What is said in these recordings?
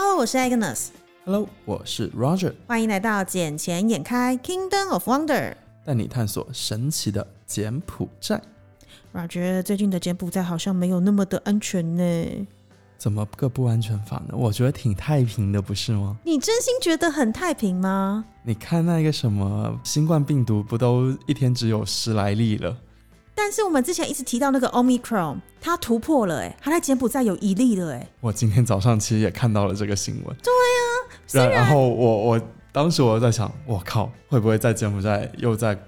Hello，我是 Agnes，Hello，我是 Roger，欢迎来到《捡钱眼开 Kingdom of Wonder》。带你探索神奇的柬埔寨。Roger，最近的柬埔寨好像没有那么的安全呢。怎么个不安全法呢？我觉得挺太平的，不是吗？你真心觉得很太平吗？你看那个什么新冠病毒，不都一天只有十来例了？但是我们之前一直提到那个 Omicron，它突破了，哎，它在柬埔寨有一例了，哎，我今天早上其实也看到了这个新闻。对啊，然后我我当时我在想，我靠，会不会在柬埔寨又在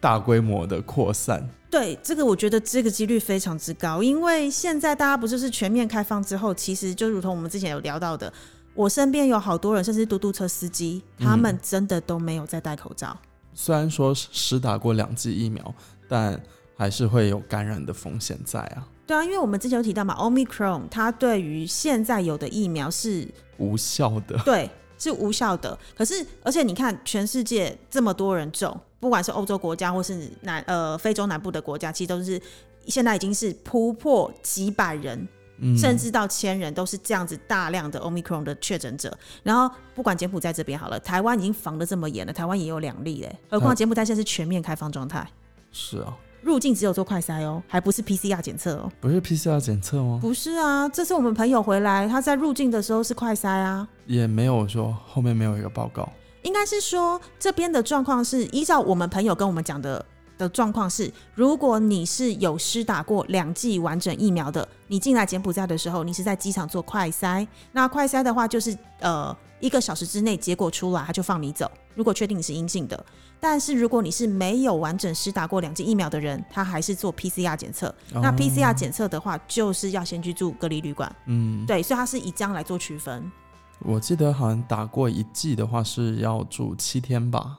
大规模的扩散？对这个，我觉得这个几率非常之高，因为现在大家不就是全面开放之后，其实就如同我们之前有聊到的，我身边有好多人，甚至嘟嘟车司机，他们真的都没有在戴口罩。虽然说实打过两剂疫苗，但还是会有感染的风险在啊，对啊，因为我们之前有提到嘛，Omicron 它对于现在有的疫苗是无效的。对是无效的，可是而且你看全世界这么多人种，不管是欧洲国家或是南呃非洲南部的国家，其实都是现在已经是突破几百人。嗯，甚至到千人都是这样子大量的 Omicron 的确诊者，然后不管柬埔寨这边好了，台湾已经防的这么严了，台湾也有两例嘞，何况嗯柬埔寨现在是全面开放状态，是啊，入境只有做快筛哦，还不是 PCR 检测哦。不是 PCR 检测吗？不是啊，这次我们朋友回来，他在入境的时候是快筛啊。也没有说后面没有一个报告。应该是说这边的状况是依照我们朋友跟我们讲的的状况是，如果你是有施打过两剂完整疫苗的，你进来柬埔寨的时候，你是在机场做快筛，那快筛的话就是呃一个小时之内结果出来，他就放你走。如果确定你是阴性的，但是如果你是没有完整施打过两剂疫苗的人，他还是做 PCR 检测。那哦 PCR 检测的话，就是要先去住隔离旅馆，嗯，对，所以它是以这样来做区分。我记得好像打过一剂的话是要住七天吧。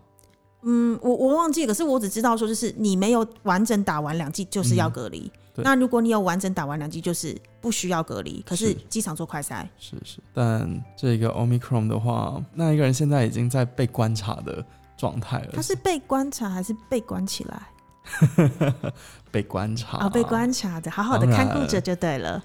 嗯，我我忘记了，可是我只知道说，就是你没有完整打完两剂，就是要隔离。对那如果你有完整打完两剂，就是不需要隔离。可是是机场做快筛，是是，但这个 Omicron 的话，那一个人现在已经在被观察的状态了。他是被观察还是被关起来？被观察啊、被观察的，好好的看顾着就对了。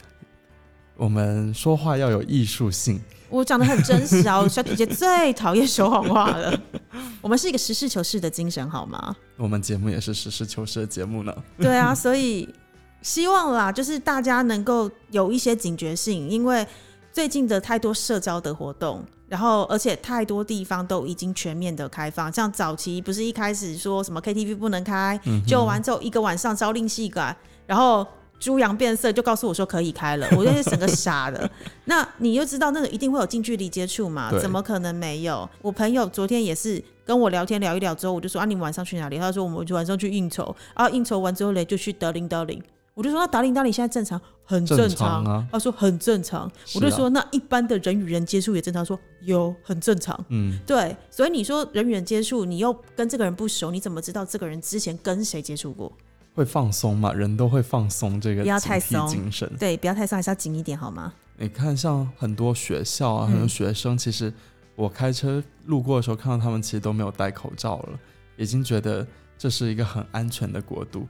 我们说话要有艺术性。我讲的很真实啊，我小姐姐最讨厌说谎话了。我们是一个实事求是的精神，好吗？我们节目也是实事求是的节目呢。对啊，所以希望啦，就是大家能够有一些警觉性，因为最近的太多社交的活动，然后而且太多地方都已经全面的开放，像早期不是一开始说什么 KTV 不能开，嗯就完之后一个晚上朝令夕改，然后。猪羊变色就告诉我说可以开了，我就是整个傻的。那你就知道那个一定会有近距离接触嘛？怎么可能没有？我朋友昨天也是跟我聊天聊一聊之后，我就说啊，你们晚上去哪里？他说我们晚上去应酬，啊，应酬完之后嘞就去德林德林。我就说那达林达林现在正常，很正正常常啊他说很正常。啊我就说那一般的人与人接触也正常，他说有很正常。嗯，对，所以你说人与人接触，你又跟这个人不熟，你怎么知道这个人之前跟谁接触过？会放松嘛，人都会放松这个不要太松精神。对，不要太松，还是要紧一点好吗？你看，像很多学校啊，嗯很多学生，其实我开车路过的时候，看到他们其实都没有戴口罩了，已经觉得这是一个很安全的国度。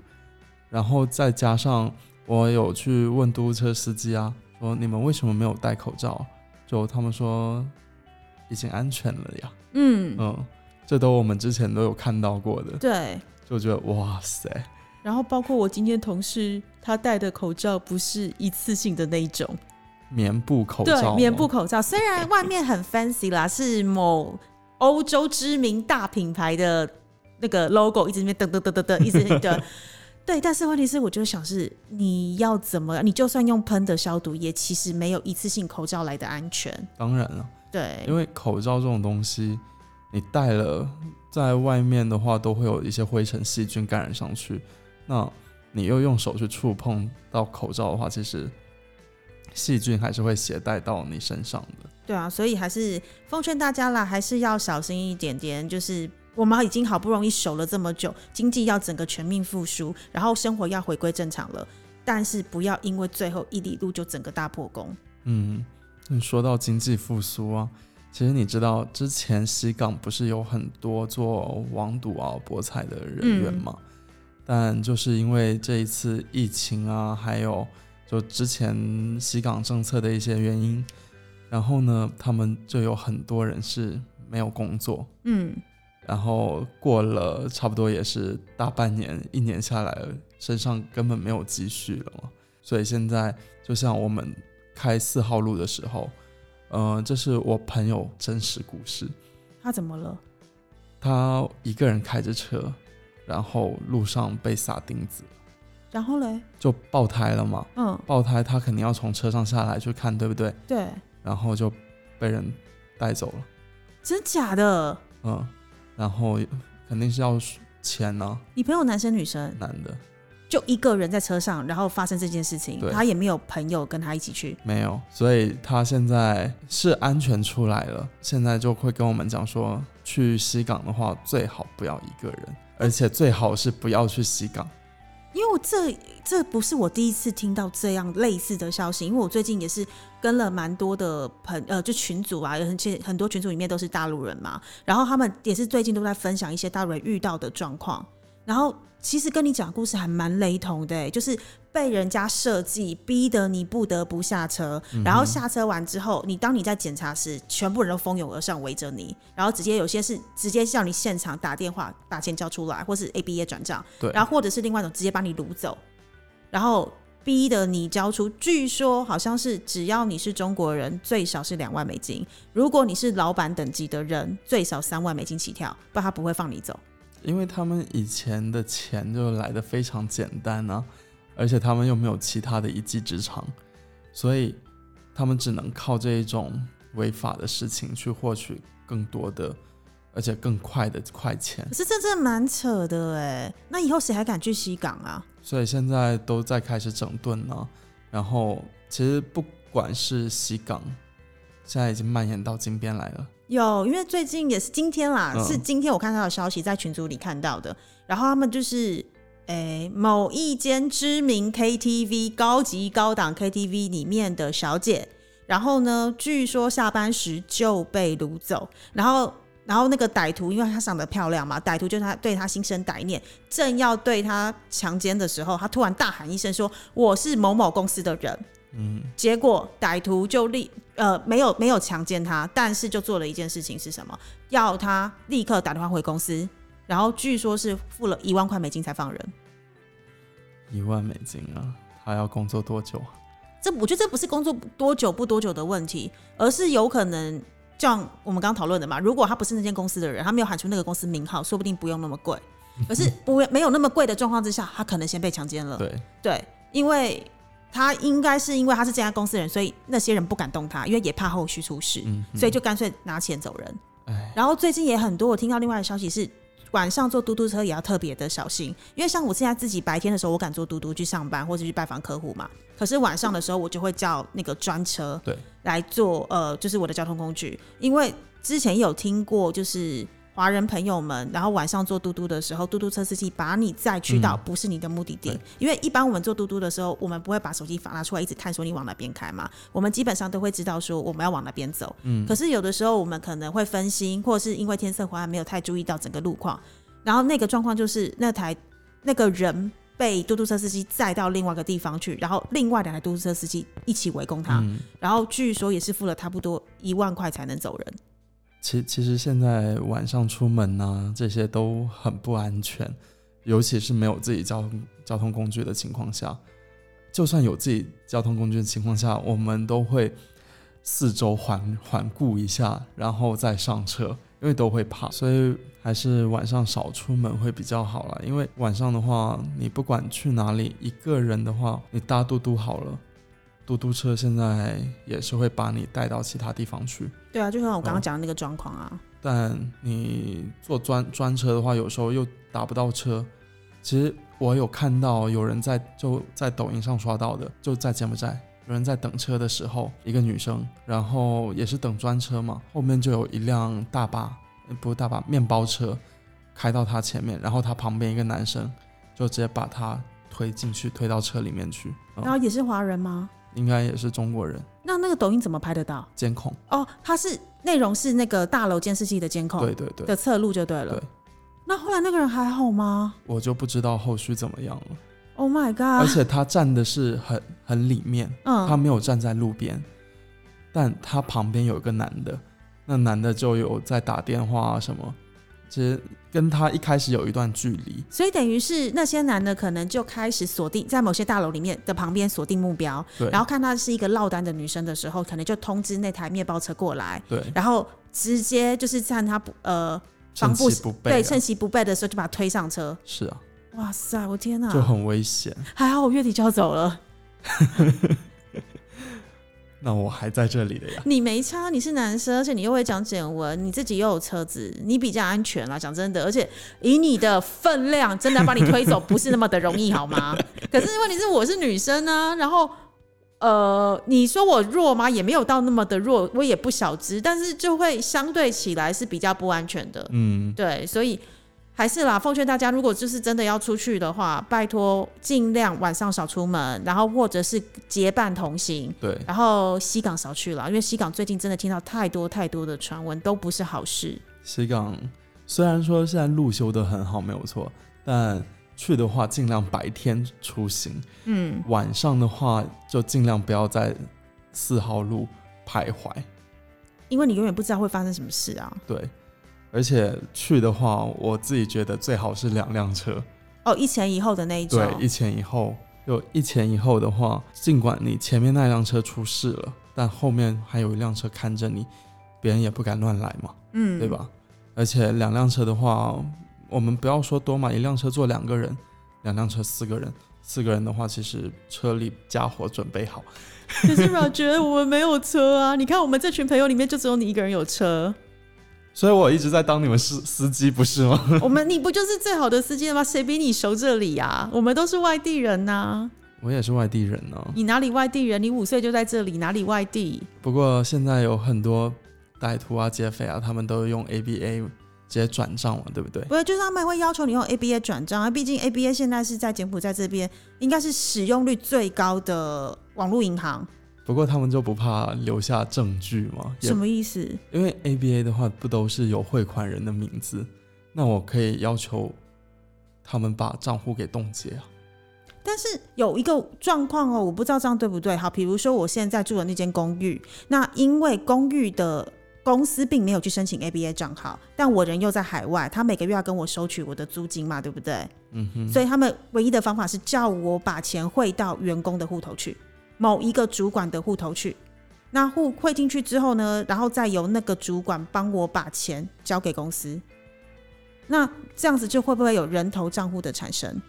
然后再加上我有去问嘟嘟车司机啊，说你们为什么没有戴口罩？就他们说已经安全了呀。嗯，嗯，这都我们之前都有看到过的，对。就觉得哇塞，然后包括我今天同事他戴的口罩不是一次性的那一种，棉布口罩对，棉布口罩，虽然外面很 fancy 啦，是某欧洲知名大品牌的那个 logo，一直在那边噔噔噔噔噔，一直的。对，但是问题是，我就想是你要怎么，你就算用喷的消毒，液其实没有一次性口罩来的安全。当然了。对，因为口罩这种东西，你戴了在外面的话，都会有一些灰尘、细菌感染上去。那你又用手去触碰到口罩的话，其实细菌还是会携带到你身上的。对啊，所以还是奉劝大家啦，还是要小心一点点。就是我们已经好不容易守了这么久，经济要整个全面复苏，然后生活要回归正常了，但是不要因为最后一里路就整个大破功。嗯，你说到经济复苏啊，其实你知道之前西港不是有很多做网赌啊、博彩的人员嘛？但就是因为这一次疫情啊，还有就之前西港政策的一些原因，然后呢，他们就有很多人是没有工作，嗯，然后过了差不多也是大半年、一年下来，身上根本没有积蓄了嘛。所以现在就像我们开四号路的时候，呃，这是我朋友真实故事。他怎么了？他一个人开着车，然后路上被撒钉子，然后嘞，就爆胎了嘛。嗯，爆胎他肯定要从车上下来去看，对不对？对，然后就被人带走了。真假的？嗯，然后肯定是要钱呢、你朋友男生女生？男的。就一个人在车上，然后发生这件事情，他也没有朋友跟他一起去。没有，所以他现在是安全出来了，现在就会跟我们讲说，去西港的话最好不要一个人，而且最好是不要去西港。因为我这这不是我第一次听到这样类似的消息，因为我最近也是跟了蛮多的朋呃，就群组啊，有很很多群组里面都是大陆人嘛，然后他们也是最近都在分享一些大陆人遇到的状况，然后其实跟你讲故事还蛮雷同的欸，就是被人家设计逼得你不得不下车，然后下车完之后，你当你在检查时，全部人都蜂拥而上围着你，然后直接有些是直接叫你现场打电话把钱交出来，或是 A B A 转账，对，然后或者是另外一种直接把你掳走，然后逼得你交出。据说好像是只要你是中国人，最少是两万美金；如果你是老板等级的人，最少三万美金起跳，不然他不会放你走。因为他们以前的钱就来的非常简单啊，而且他们又没有其他的一技之长，所以他们只能靠这一种违法的事情去获取更多的，而且更快的快钱可。是这真的蛮扯的哎，那以后谁还敢去西港啊？所以现在都在开始整顿呢、然后其实不管是西港，现在已经蔓延到金边来了。有，因为最近也是今天啦，嗯是今天我看到的消息，在群组里看到的。然后他们就是，诶、某一间知名 KTV 高级高档 KTV 里面的小姐，然后呢，据说下班时就被掳走，然后。然后那个歹徒，因为她长得漂亮嘛，歹徒就他对她心生歹念，正要对她强奸的时候，他突然大喊一声说：“我是某某公司的人。”嗯，结果歹徒就立呃没有没有强奸他，但是就做了一件事情是什么？要他立刻打电话回公司，然后据说是付了一万块美金才放人。一万美金啊，他要工作多久啊？这我觉得这不是工作多久不多久的问题，而是有可能像我们刚刚讨论的嘛，如果他不是那间公司的人，他没有喊出那个公司名号，说不定不用那么贵。可是不没有那么贵的状况之下，他可能先被强奸了。对，对，因为他应该是因为他是这家公司的人，所以那些人不敢动他，因为也怕后续出事，嗯，所以就干脆拿钱走人。哎，然后最近也很多，我听到另外的消息是，晚上坐嘟嘟车也要特别的小心，因为像我现在自己白天的时候，我敢坐嘟嘟去上班或者去拜访客户嘛，可是晚上的时候，我就会叫那个专车对来做，呃，就是我的交通工具，因为之前有听过，就是。华人朋友们，然后晚上坐嘟嘟的时候，嘟嘟车司机把你载去到嗯。不是你的目的地，对。因为一般我们坐嘟嘟的时候，我们不会把手机拿出来一直探说你往哪边开嘛，我们基本上都会知道说我们要往哪边走。嗯。可是有的时候我们可能会分心，或者是因为天色昏暗没有太注意到整个路况，然后那个状况就是那台那个人被嘟嘟车司机载到另外一个地方去，然后另外两台嘟嘟车司机一起围攻他，嗯，然后据说也是付了差不多一万块才能走人。其其实现在晚上出门呢、这些都很不安全，尤其是没有自己交通交通工具的情况下，就算有自己交通工具的情况下，我们都会四周环环顾一下，然后再上车，因为都会怕，所以还是晚上少出门会比较好啦。因为晚上的话，你不管去哪里，一个人的话，你搭嘟嘟好了，嘟嘟车现在也是会把你带到其他地方去。对啊，就像我刚刚嗯讲的那个状况啊，但你坐专专车的话，有时候又打不到车。其实我有看到有人在就在抖音上刷到的，就在柬埔寨，有人在等车的时候，一个女生，然后也是等专车嘛，后面就有一辆大巴，呃不是大巴，面包车开到她前面，然后她旁边一个男生就直接把她推进去，推到车里面去。嗯然后也是华人吗？应该也是中国人，那那个抖音怎么拍得到？监控，哦，它是内容是那个大楼监视器的监控对对对，的侧录就对了。对那后来那个人还好吗我就不知道后续怎么样了。？Oh my 而 god！而且他站的是很很里面，他嗯，没有站在路边，但他旁边有一个男的，那男的就有在打电话啊什么，其实跟他一开始有一段距离。所以等于是那些男的可能就开始锁定在某些大楼里面的旁边锁定目标，对，然后看她是一个落单的女生的时候，可能就通知那台面包车过来，对，然后直接就是趁他不呃防不不备、啊，对趁其不备的时候就把他推上车。是啊，哇塞，我天哪！就很危险。还好我月底就要走了，那我还在这里的呀。你没差，你是男生，而且你又会讲简文，你自己又有车子，你比较安全啦。讲真的，而且以你的分量，真的把你推走不是那么的容易，好吗？可是问题是我是女生呢、然后呃，你说我弱吗？也没有到那么的弱，我也不小只，但是就会相对起来是比较不安全的。嗯，对，所以还是啦，奉劝大家，如果就是真的要出去的话，拜托尽量晚上少出门，然后或者是结伴同行。对，然后西港少去了，因为西港最近真的听到太多太多的传闻，都不是好事。西港虽然说现在路修的很好，没有错，但去的话尽量白天出行，嗯，晚上的话就尽量不要在四号路徘徊。因为你永远不知道会发生什么事啊。对，而且去的话，我自己觉得最好是两辆车，哦，一前一后的那一种。对，一前一后。有一前一后的话，尽管你前面那辆车出事了，但后面还有一辆车看着你，别人也不敢乱来嘛，嗯，对？吧？而且两辆车的话，我们不要说多嘛，一辆车坐两个人，两辆车四个人，四个人的话，其实车里家伙准备好。可是 Roger，我们没有车啊！你看我们这群朋友里面，就只有你一个人有车。所以我一直在当你们司司机，不是吗？我们你不就是最好的司机了吗？谁比你熟这里啊？我们都是外地人呐、我也是外地人呢、你哪里外地人？你五岁就在这里，哪里外地？不过现在有很多歹徒啊、劫匪啊，他们都用 ABA 直接转账嘛，对不对？不是，就是他们会要求你用 ABA 转账啊。毕竟 ABA 现在是在柬埔寨这边，应该是使用率最高的网络银行。不过他们就不怕留下证据吗？什么意思？因为 ABA 的话不都是有汇款人的名字，那我可以要求他们把账户给冻结啊。但是有一个状况哦，我不知道这样对不对。好，比如说我现在住的那间公寓，那因为公寓的公司并没有去申请 ABA 账号，但我人又在海外，他每个月要跟我收取我的租金嘛，对不对？嗯哼，所以他们唯一的方法是叫我把钱汇到员工的户头去，某一个主管的户头去。那户汇进去之后呢，然后再由那个主管帮我把钱交给公司。那这样子就会不会有人头账户的产生？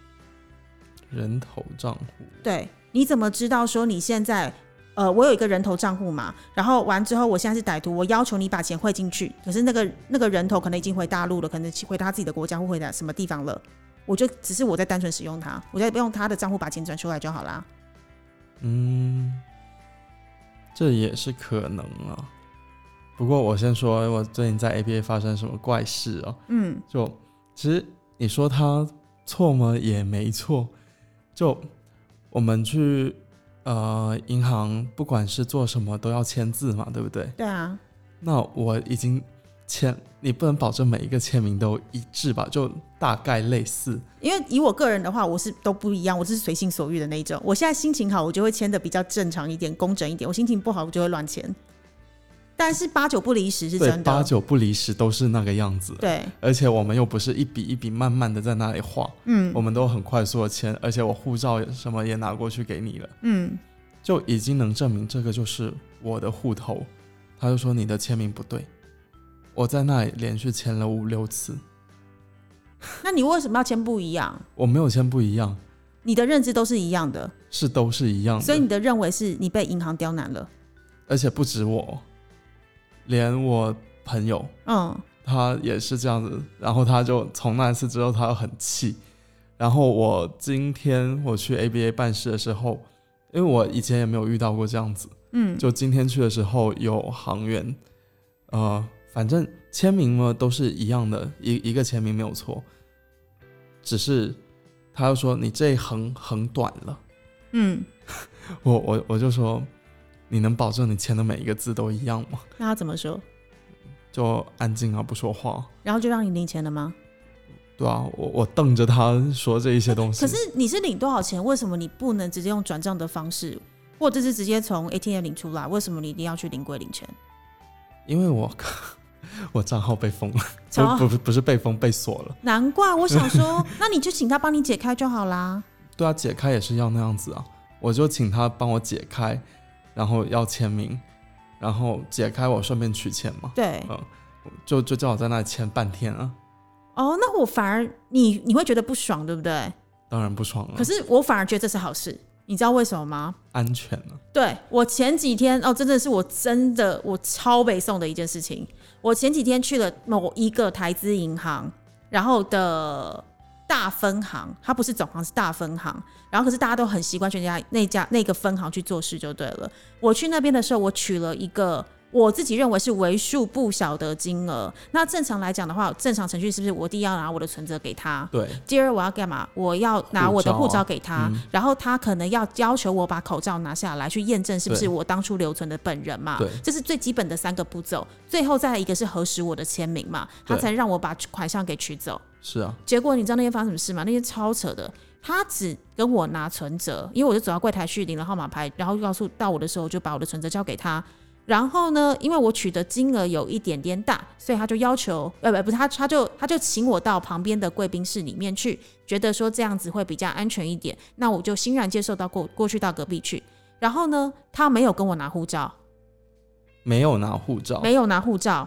人头账户，对，你怎么知道说你现在呃，我有一个人头账户嘛，然后完之后我现在是歹徒，我要求你把钱汇进去，可是那个那个人头可能已经回大陆了，可能回他自己的国家或回到什么地方了，我就只是我在单纯使用它，我在用他的账户把钱转出来就好啦。嗯，这也是可能啊。不过我先说，我最近在 ABA 发生什么怪事啊？嗯，就其实你说他错吗？也没错。就我们去呃银行，不管是做什么都要签字嘛，对不对？对啊，那我已经签，你不能保证每一个签名都一致吧？就大概类似。因为以我个人的话，我是都不一样，我是随心所欲的那一种。我现在心情好，我就会签的比较正常一点、工整一点；我心情不好，我就会乱签。但是八九不离十是对，真的，八九不离十都是那个样子。对，而且我们又不是一笔一笔慢慢的在那里画，嗯我们都很快速的签，而且我护照什么也拿过去给你了，嗯，就已经能证明这个就是我的户头。他就说你的签名不对，我在那里连续签了五六次，那你为什么要签不一样？我没有签不一样，你的认知都是一样的，是都是一样的，所以你的认为是你被银行刁难了。而且不止我，连我朋友嗯，他也是这样子，然后他就从那一次之后，他就很气。然后我今天我去 ABA 办事的时候，因为我以前也没有遇到过这样子，嗯，就今天去的时候有行员，呃，反正签名嘛都是一样的，一一个签名没有错，只是他又说你这一横横短了，嗯，我我我就说你能保证你签的每一个字都一样吗？那他怎么说？就安静啊，不说话。然后就让你领钱了吗？对啊，我我瞪着他说这一些东西。可是你是领多少钱？为什么你不能直接用转账的方式？或者是直接从 ATM 领出来？为什么你一定要去临柜领钱？因为我 我账号被封了，不不不是被封被锁了。难怪我想说，那你就请他帮你解开就好啦。对啊，解开也是要那样子啊，我就请他帮我解开，然后要签名，然后解开我顺便取钱嘛，对，嗯，就就叫我在那里签半天啊，哦，那我反而你你会觉得不爽，对不对？当然不爽了。可是我反而觉得这是好事，你知道为什么吗？安全了，对我前几天哦，真的是我真的我超北宋的一件事情。我前几天去了某一个台资银行，然后的大分行，它不是总行是大分行，然后可是大家都很习惯去家那家那个分行去做事就对了。我去那边的时候，我取了一个我自己认为是为数不小的金额。那正常来讲的话，正常程序是不是我第一要拿我的存折给他？对，第二我要干嘛？我要拿我的护护照给他，然后他可能要要求我把口罩拿下来，去验证是不是我当初留存的本人嘛对。这是最基本的三个步骤。最后再来一个是核实我的签名嘛，他才让我把款项给取走。是啊，结果你知道那天发生什么事吗？那天超扯的，他只跟我拿存折，因为我就走到柜台去领了号码牌，然后告诉到我的时候，我就把我的存折交给他。然后呢，因为我取的金额有一点点大，所以他就要求，呃，不，不是他，他就他就请我到旁边的贵宾室里面去，觉得说这样子会比较安全一点。那我就欣然接受到过过去到隔壁去。然后呢，他没有跟我拿护照，没有拿护照，没有拿护照，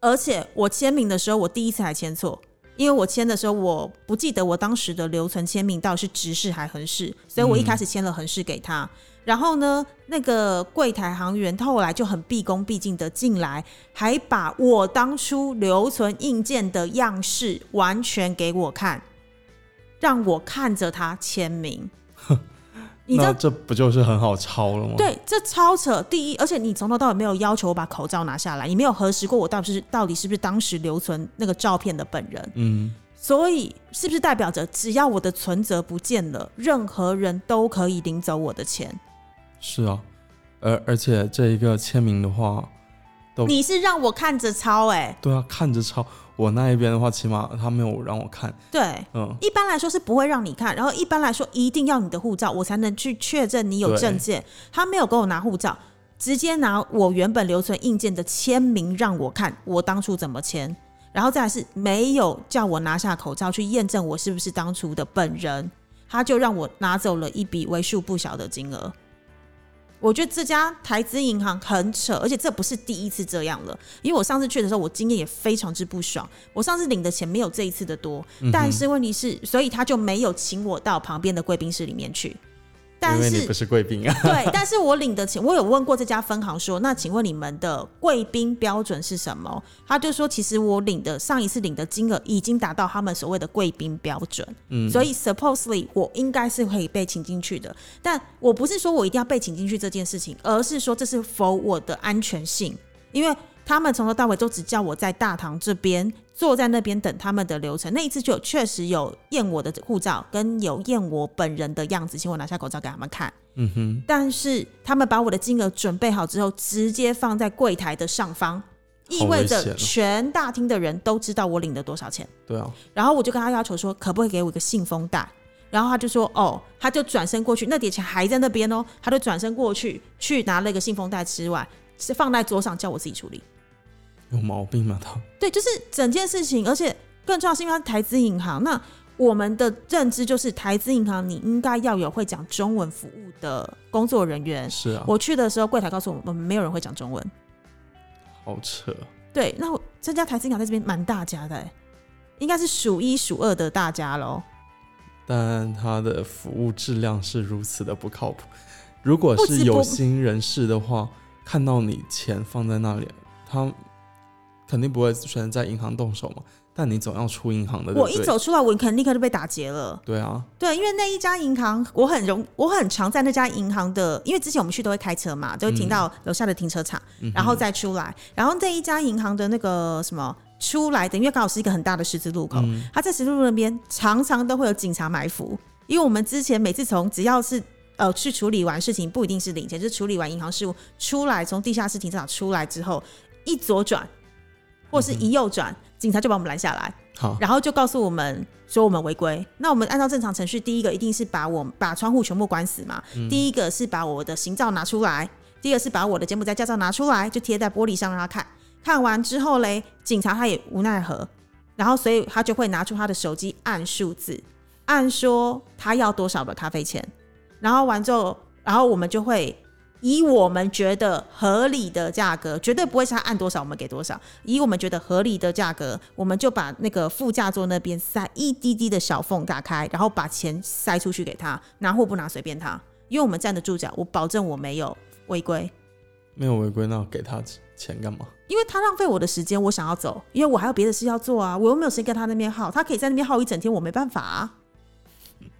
而且我签名的时候，我第一次还签错，因为我签的时候我不记得我当时的留存签名到底是直式还横式，所以我一开始签了横式给他。然后呢，那个柜台行员他后来就很毕恭毕敬的进来，还把我当初留存印件的样式完全给我看，让我看着他签名。你知道那这不就是很好抄了吗？，对，这超扯。第一，而且你从头到尾没有要求我把口罩拿下来，你没有核实过我到底是到底是不是当时留存那个照片的本人，嗯，所以是不是代表着只要我的存折不见了，任何人都可以领走我的钱？是啊，而而且这一个签名的话，都你是让我看着抄哎、对啊，看着抄。我那一边的话，起码他没有让我看，对。嗯，一般来说是不会让你看，然后一般来说一定要你的护照，我才能去确认你有证件。他没有给我拿护照，直接拿我原本留存硬件的签名让我看，我当初怎么签，然后再来是没有叫我拿下口罩去验证我是不是当初的本人，他就让我拿走了一笔为数不小的金额。我觉得这家台资银行很扯，而且这不是第一次这样了。因为我上次去的时候，我经验也非常之不爽。我上次领的钱没有这一次的多，但是问题是，所以他就没有请我到旁边的贵宾室里面去。但是因为你不是贵宾啊，对，但是我领的钱，我有问过这家分行说，那请问你们的贵宾标准是什么？他就说，其实我领的上一次领的金额已经达到他们所谓的贵宾标准，嗯，所以 supposedly 我应该是可以被请进去的。但我不是说我一定要被请进去这件事情，而是说这是否我的安全性，因为他们从头到尾都只叫我在大堂这边坐在那边等他们的流程。那一次就有确实有验我的护照，跟有验我本人的样子，请我拿下口罩给他们看。嗯哼，但是他们把我的金额准备好之后，直接放在柜台的上方，意味着全大厅的人都知道我领了多少钱。对啊，然后我就跟他要求说，可不可以给我一个信封袋？然后他就说，哦，他就转身过去，那叠钱还在那边哦，他就转身过去去拿了一个信封袋之外，是放在桌上叫我自己处理。有毛病吗他？对，就是整件事情，而且更重要是因为它是台资银行，那我们的认知就是台资银行你应该要有会讲中文服务的工作人员。是啊，我去的时候，柜台告诉我们没有人会讲中文。好扯，对，那我这家台资银行在这边蛮大家的、欸，应该是数一数二的大家喽。但他的服务质量是如此的不靠谱。如果是有心人士的话，看到你钱放在那里，他肯定不会选择在银行动手嘛。但你总要出银行的，我？一走出来，我肯定立刻就被打劫了。对啊，对，因为那一家银行，我很容，我很常在那家银行的，因为之前我们去都会开车嘛，都会停到楼下的停车场，嗯然后再出来。然后这一家银行的那个什么出来的，因为刚好是一个很大的十字路口，嗯它在十字路那边常常都会有警察埋伏，因为我们之前每次从只要是呃去处理完事情，不一定是领钱，就是处理完银行事务出来，从地下室停车场出来之后，一左转或是一右转，警察就把我们拦下来。好，然后就告诉我们说我们违规。那我们按照正常程序，第一个一定是把我把窗户全部关死嘛。第一个是把我的行照拿出来，第二个是把我的柬埔寨驾照拿出来，就贴在玻璃上让他看。看完之后嘞，警察他也无奈何，然后所以他就会拿出他的手机按数字，按说他要多少的咖啡钱，然后完之后，然后我们就会以我们觉得合理的价格，绝对不会是他按多少我们给多少，以我们觉得合理的价格，我们就把那个副驾座那边塞一滴滴的小缝打开，然后把钱塞出去给他，拿或不拿随便他，因为我们站得住脚，我保证我没有违规。没有违规，那我给他钱干嘛？因为他浪费我的时间，我想要走，因为我还有别的事要做啊，我又没有时间跟他那边耗，他可以在那边耗一整天，我没办法啊。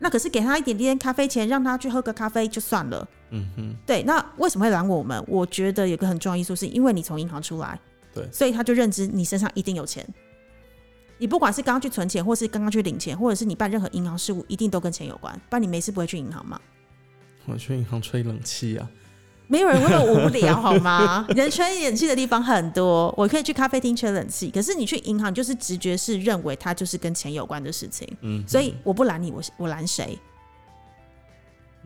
那可是给他一点点咖啡钱，让他去喝个咖啡就算了。嗯哼，对，那为什么会拦我们？我觉得有个很重要因素，是因为你从银行出来，对所以他就认知你身上一定有钱。你不管是刚刚去存钱，或是刚刚去领钱，或者是你办任何银行事务，一定都跟钱有关，不然你没事不会去银行吗。我去银行吹冷气啊。没有人会无聊 好吗？人吹冷气的地方很多，我可以去咖啡厅吹冷气。可是你去银行，就是直觉是认为它就是跟钱有关的事情，嗯，所以我不拦你，我我拦谁？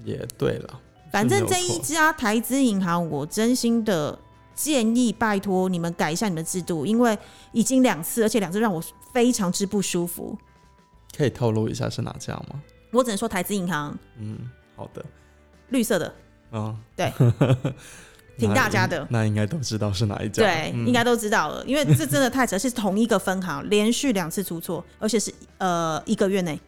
也对了，反正这一家台资银行，我真心的建议，拜托你们改一下你们的制度，因为已经两次，而且两次让我非常之不舒服。可以透露一下是哪家吗？我只能说台资银行嗯，好的，绿色的，啊，对，挺大家的。那应该都知道是哪一家，对，嗯。应该都知道了，因为这真的太扯，是同一个分行连续两次出错，而且是呃一个月内。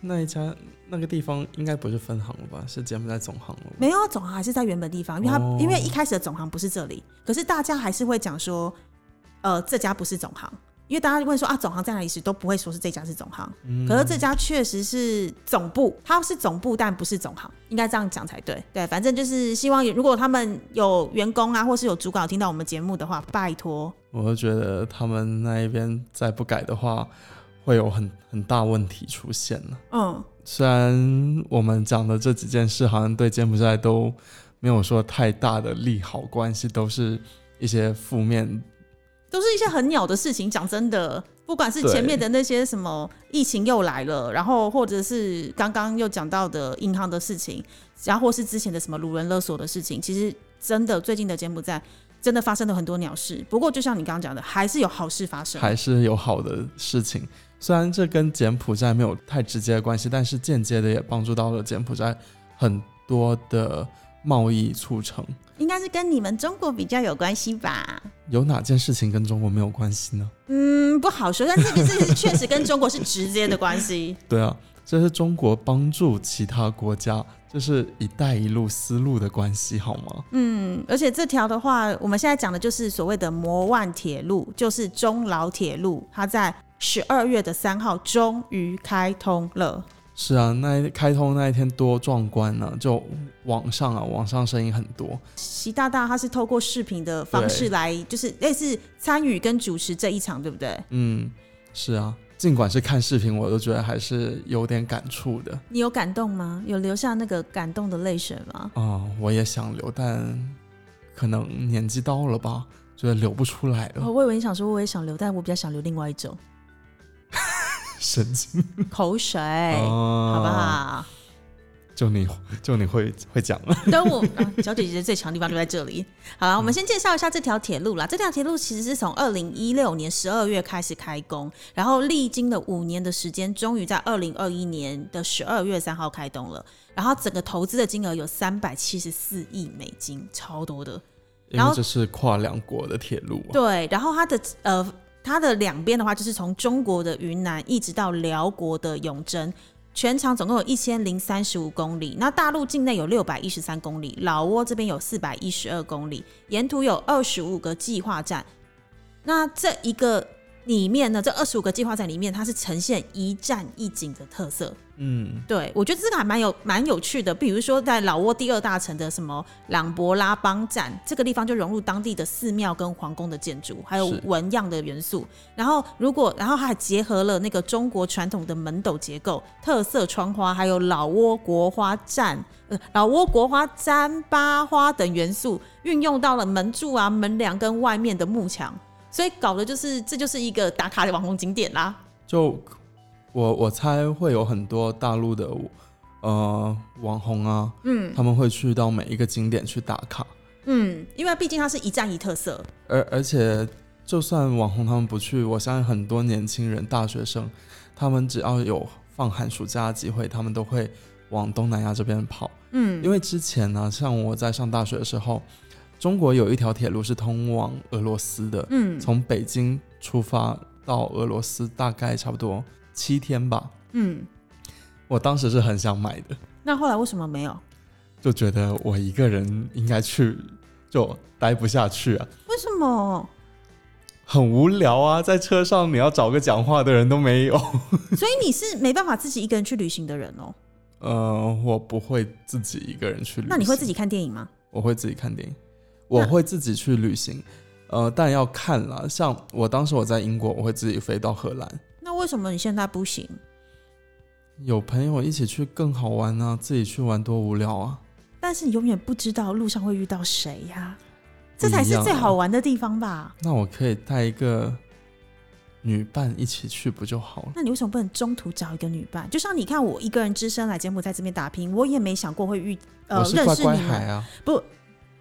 那一家那个地方应该不是分行了吧？是柬埔寨总行了吧？没有总行还是在原本地方，因为他、哦。因为一开始的总行不是这里，可是大家还是会讲说，呃，这家不是总行。因为大家问说啊，总行在哪里时都不会说是这家是总行，嗯可是这家确实是总部，它是总部，但不是总行，应该这样讲才对。对，反正就是希望如果他们有员工啊，或是有主管有听到我们节目的话，拜托，我就觉得他们那一边再不改的话，会有很很大问题出现了。嗯，虽然我们讲的这几件事好像对柬埔寨都没有说太大的利好关系，都是一些负面。都是一些很鸟的事情。讲真的，不管是前面的那些什么疫情又来了，然后或者是刚刚又讲到的银行的事情，然后或是之前的什么卢人勒索的事情，其实真的最近的柬埔寨真的发生了很多鸟事。不过就像你刚刚讲的，还是有好事发生。还是有好的事情。虽然这跟柬埔寨没有太直接的关系，但是间接的也帮助到了柬埔寨很多的贸易促成。应该是跟你们中国比较有关系吧？有哪件事情跟中国没有关系呢？嗯，不好说，但这个事情确实跟中国是直接的关系。对啊，这是中国帮助其他国家，这是“一带一路”思路的关系，好吗？嗯，而且这条的话，我们现在讲的就是所谓的摩万铁路，就是中老铁路，它在十二月的三号终于开通了。是啊，那一开通那一天多壮观呢、就网上啊，网上声音很多。习大大他是透过视频的方式对来，就是类似参与跟主持这一场，对不对？嗯，是啊，尽管是看视频，我都觉得还是有点感触的你有感动吗？有留下那个感动的泪水吗？啊、我也想流，但可能年纪到了吧，觉得流不出来了。哦我以为你想说我也想流，但我比较想流另外一种 神经，口水，哦好不？好？就你就你会会讲，等我、啊小姐姐最强的地方就在这里。好了，我们先介绍一下这条铁路啦。这条铁路其实是从二零一六年十二月开始开工，然后历经了五年的时间，终于在二零二一年的十二月三号开通了。然后整个投资的金额有三百七十四亿美金，超多的。然后这是跨两国的铁路、啊。对，然后它的呃，它的两边的话，就是从中国的云南一直到辽国的永贞，全长总共有一千零三十五公里。那大陆境内有六百一十三公里，老挝这边有四百一十二公里，沿途有二十五个计划站。那这一个里面呢，这二十五个计划站里面，它是呈现一站一景的特色。嗯，对，我觉得这个还蛮有蛮有趣的。比如说，在老挝第二大城的什么朗博拉邦站这个地方，就融入当地的寺庙跟皇宫的建筑，还有是纹样的元素。然后，如果然后还结合了那个中国传统的门斗结构、特色窗花，还有老挝国花站、呃老挝国花糌粑花等元素，运用到了门柱啊、门梁跟外面的幕墙。所以搞的就是这就是一个打卡的网红景点啦。就我我猜会有很多大陆的呃网红啊，嗯他们会去到每一个景点去打卡，嗯，因为毕竟它是一站一特色。而而且就算网红他们不去，我相信很多年轻人、大学生，他们只要有放寒暑假的机会，他们都会往东南亚这边跑。嗯因为之前呢，像我在上大学的时候，中国有一条铁路是通往俄罗斯的，嗯从北京出发到俄罗斯大概差不多七天吧。嗯，我当时是很想买的，那后来为什么没有？就觉得我一个人应该去就待不下去啊，为什么？很无聊啊，在车上你要找个讲话的人都没有。所以你是没办法自己一个人去旅行的人哦。呃，我不会自己一个人去旅行。那你会自己？看电影吗？我会自己看电影，我会自己去旅行。呃，但要看啦。像我当时我在英国，我会自己飞到荷兰，那为什么你现在不行？有朋友一起去更好玩啊，自己去玩多无聊啊。但是你永远不知道路上会遇到谁呀、这才是最好玩的地方吧？那我可以带一个女伴一起去不就好了？那你为什么不能中途找一个女伴？就像你看，我一个人只身来柬埔寨这边打拼，我也没想过会遇呃认识你们。啊，不，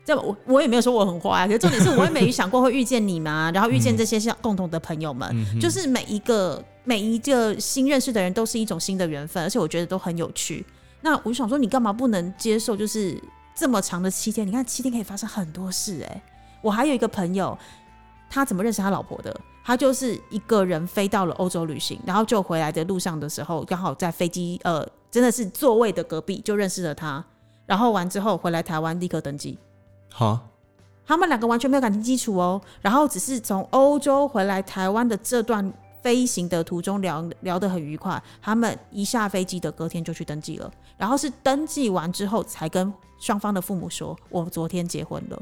这我我也没有说我很坏啊，可是重点是我也没 想过会遇见你们啊，然后遇见这些像共同的朋友们，嗯，就是每一个每一个新认识的人都是一种新的缘分，而且我觉得都很有趣。那我就想说，你干嘛不能接受？就是这么长的七天，你看七天可以发生很多事哎、我还有一个朋友，他怎么认识他老婆的？他就是一个人飞到了欧洲旅行，然后就回来的路上的时候，刚好在飞机呃，真的是座位的隔壁就认识了他。然后完之后回来台湾立刻登记，哈，他们两个完全没有感情基础哦，然后只是从欧洲回来台湾的这段飞行的途中聊聊得很愉快，他们一下飞机的隔天就去登记了，然后是登记完之后才跟双方的父母说，我昨天结婚了。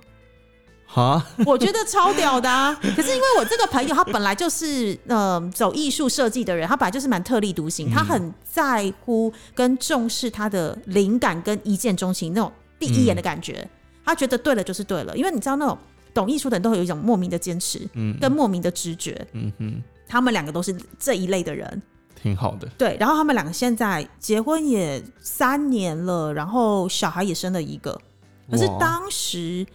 哈，我觉得超屌的啊！可是因为我这个朋友，他本来就是呃走艺术设计的人，他本来就是蛮特立独行，他很在乎跟重视他的灵感跟一见钟情那种第一眼的感觉。他觉得对了就是对了，因为你知道那种懂艺术的人都会有一种莫名的坚持嗯跟莫名的直觉，嗯哼，他们两个都是这一类的人。挺好的。对，然后他们两个现在结婚也三年了，然后小孩也生了一个，可是哇当时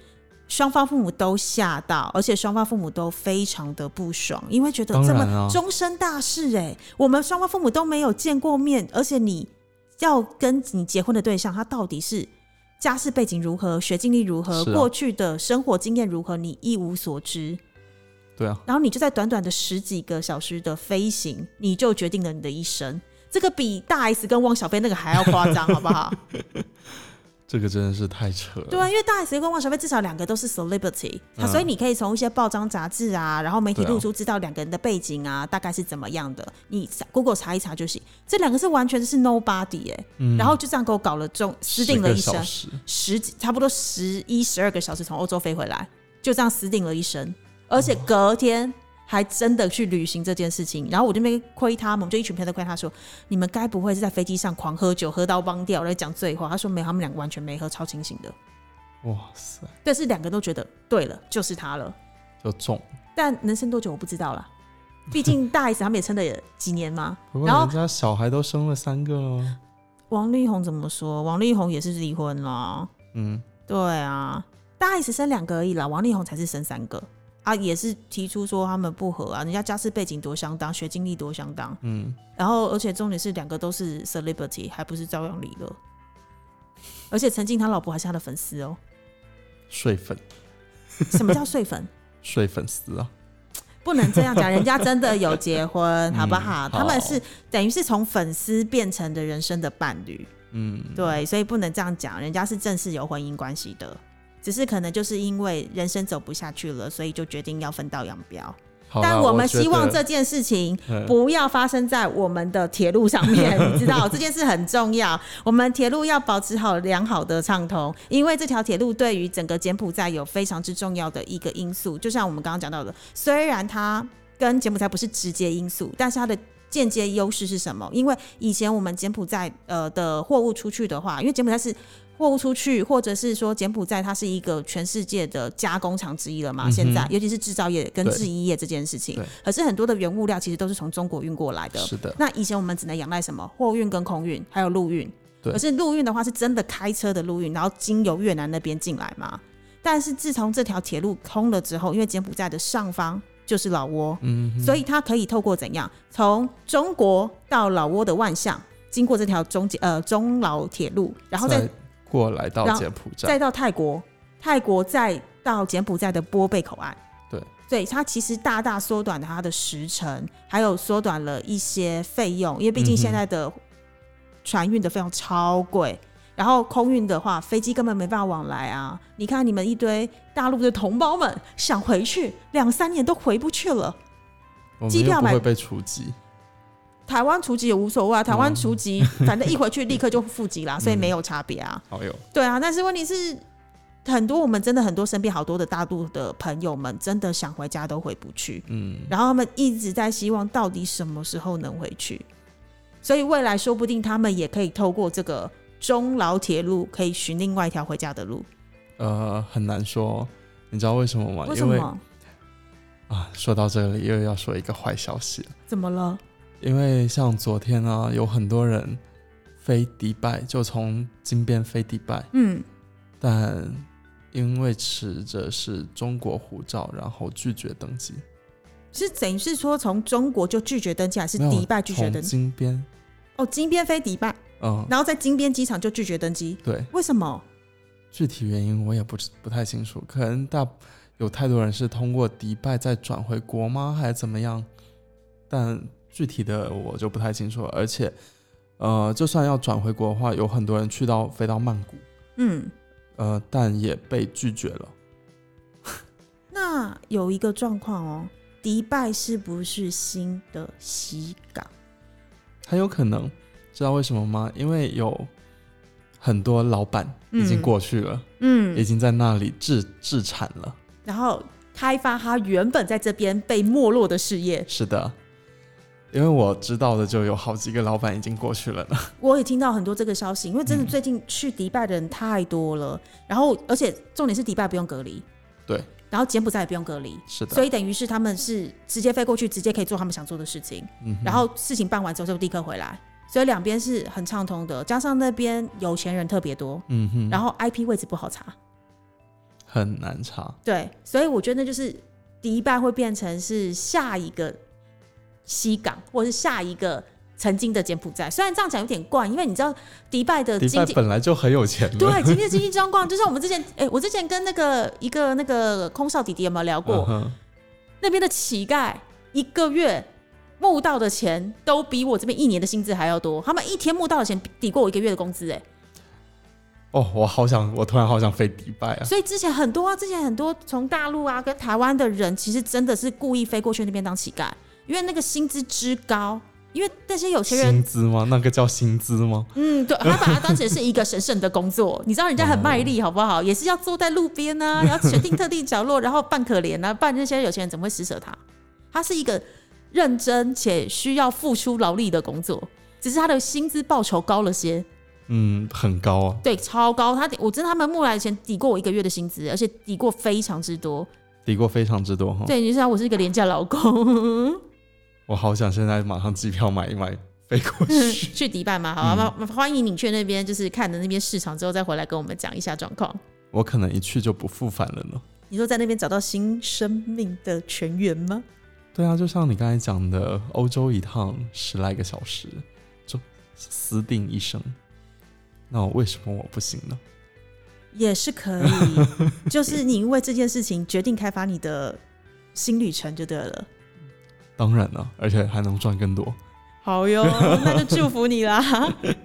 双方父母都吓到，而且双方父母都非常的不爽，因为觉得这么终身大事哎、我们双方父母都没有见过面，而且你要跟你结婚的对象，他到底是家世背景如何、学经历如何、啊过去的生活经验如何，你一无所知。对啊，然后你就在短短的十几个小时的飞行，你就决定了你的一生。这个比大 S 跟汪小菲那个还要夸张，好不好？这个真的是太扯了。对啊，因为大 S 跟汪小菲至少两个都是 celebrity，、他嗯所以你可以从一些报章杂志啊，然后媒体露出知道两个人的背景啊，大概是怎么样的。你 Google 查一查就行。这两个是完全是 nobody 哎、嗯然后就这样给我搞了中私定了一10个生十几差不多十一十二个小时从欧洲飞回来，就这样私定了一生，而且隔天还真的去履行这件事情。然后我就没亏他们，就一群朋友都亏他说：“你们该不会是在飞机上狂喝酒，喝到忘掉，来讲醉话？”他说：“没有，他们两个完全没喝，超清醒的。哇塞，但是两个都觉得对了，就是他了。就中。但能生多久我不知道啦，毕竟大 S 他们也撑了几年嘛。不过然后人家小孩都生了三个了。王力宏怎么说？王力宏也是离婚了。嗯，对啊，大 S 生两个而已啦，王力宏才是生三个啊，也是提出说他们不合啊，人家家世背景多相当，学经历多相当，嗯，然后而且重点是两个都是 celebrity，还不是照样离了，而且曾经他老婆还是他的粉丝哦。睡粉，什么叫睡粉？睡粉丝啊。不能这样讲，人家真的有结婚，好不好？嗯他们是等于是从粉丝变成的人生的伴侣，嗯，对，所以不能这样讲，人家是正式有婚姻关系的，只是可能就是因为人生走不下去了，所以就决定要分道扬镳。但我们希望这件事情 嗯不要发生在我们的铁路上面，你知道这件事很重要。我们铁路要保持好良好的畅通，因为这条铁路对于整个柬埔寨有非常之重要的一个因素。就像我们刚刚讲到的，虽然它跟柬埔寨不是直接因素，但是它的间接优势是什么？因为以前我们柬埔寨呃的货物出去的话，因为柬埔寨是货物出去，或者是说柬埔寨它是一个全世界的加工厂之一了嘛？嗯现在尤其是制造业跟制衣业这件事情，可是很多的原物料其实都是从中国运过来的。是的，那以前我们只能仰赖什么货运跟空运，还有陆运。对可是陆运的话是真的开车的陆运，然后经由越南那边进来嘛。但是自从这条铁路通了之后，因为柬埔寨的上方就是老挝，嗯，所以它可以透过怎样从中国到老挝的万象，经过这条中呃中老铁路，然后再再过来到柬埔寨，再到泰国，泰国再到柬埔寨的波贝口岸。对，所以它其实大大缩短了它的时程，还有缩短了一些费用，因为毕竟现在的船运的费用超贵。然后空运的话，飞机根本没办法往来啊！你看你们一堆大陆的同胞们想回去，两三年都回不去了。机票买会被除籍，台湾除籍也无所谓啊，台湾嗯除籍、反正一回去立刻就复籍啦，所以没有差别啊。好有，对啊，但是问题是，很多我们真的很多身边好多的大陆的朋友们，真的想回家都回不去，嗯，然后他们一直在希望到底什么时候能回去，所以未来说不定他们也可以透过这个中老铁路，可以寻另外一条回家的路。呃，很难说，你知道为什么吗？因为为什么？啊，说到这里又要说一个坏消息了，怎么了？因为像昨天啊，有很多人飞迪拜，就从金边飞迪拜，嗯，但因为持着是中国护照，然后拒绝登机，是等于是说从中国就拒绝登机，还是迪拜拒绝登机？金边，哦，金边飞迪拜，嗯，然后在金边机场就拒绝登机，对，为什么？具体原因我也不知不太清楚，可能大有太多人是通过迪拜再转回国吗，还是怎么样？但具体的我就不太清楚了。而且，呃，就算要转回国的话，有很多人去到飞到曼谷，嗯，呃，但也被拒绝了。那有一个状况哦，迪拜是不是新的西港？很有可能，知道为什么吗？因为有很多老板已经嗯过去了，嗯已经在那里制制产了。然后开发他原本在这边被没落的事业。是的，因为我知道的就有好几个老板已经过去了呢。我也听到很多这个消息，因为真的嗯最近去迪拜的人太多了，然后而且重点是迪拜不用隔离，对，然后柬埔寨也不用隔离，是的，所以等于是他们是直接飞过去，直接可以做他们想做的事情，嗯然后事情办完之后就立刻回来，所以两边是很畅通的。加上那边有钱人特别多，嗯哼，然后 IP 位置不好查，很难查。对，所以我觉得那就是迪拜会变成是下一个西港，或是下一个曾经的柬埔寨。虽然这样讲有点怪，因为你知道迪拜的迪拜经济。本来就很有钱了，对，今天经济状况，就像我们之前，哎、我之前跟那个一个那个空少弟弟有没有聊过？嗯哼那边的乞丐一个月募到的钱都比我这边一年的薪资还要多，他们一天募到的钱抵过我一个月的工资，哎，哦，我好想，我突然好想飞迪拜啊！所以之前很多啊，之前很多从大陆啊跟台湾的人，其实真的是故意飞过去那边当乞丐，因为那个薪资之高，因为那些有钱人薪资吗？那个叫薪资吗？嗯，对，他把它当成是一个神圣的工作。你知道人家很卖力，好不好？也是要坐在路边啊，然后选定特定角落，然后扮可怜啊，不然那些有钱人怎么会施舍他？他是一个认真且需要付出劳力的工作，只是他的薪资报酬高了些，嗯，很高啊，对，超高。他我知道他们木来的钱抵过我一个月的薪资，而且抵过非常之多。抵过非常之多哈。对，你知道我是一个廉价劳工，我好想现在马上机票买一买，飞过去。去迪拜嘛，好啊，那、欢迎你去那边，就是看了那边市场之后再回来跟我们讲一下状况。我可能一去就不复返了呢。你说在那边找到新生命的泉源吗？对啊，就像你刚才讲的，欧洲一趟十来个小时，就私定一生。那为什么我不行呢？也是可以，就是你因为这件事情决定开发你的新旅程就对了。当然了，而且还能赚更多。好哟，那就祝福你啦。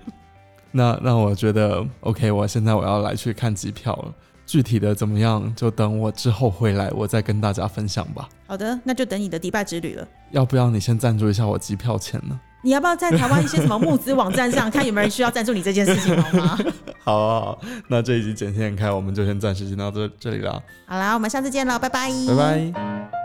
那那我觉得 OK，我现在我要来去看机票了。具体的怎么样，就等我之后回来，我再跟大家分享吧。好的，那就等你的迪拜之旅了。要不要你先赞助一下我机票钱呢？你要不要在台湾一些什么募资网站上看有没有人需要赞助你这件事情好吗？好啊好，那这一集剪线开，我们就先暂时先到这这里了，好啦，我们下次见了，拜拜，拜拜。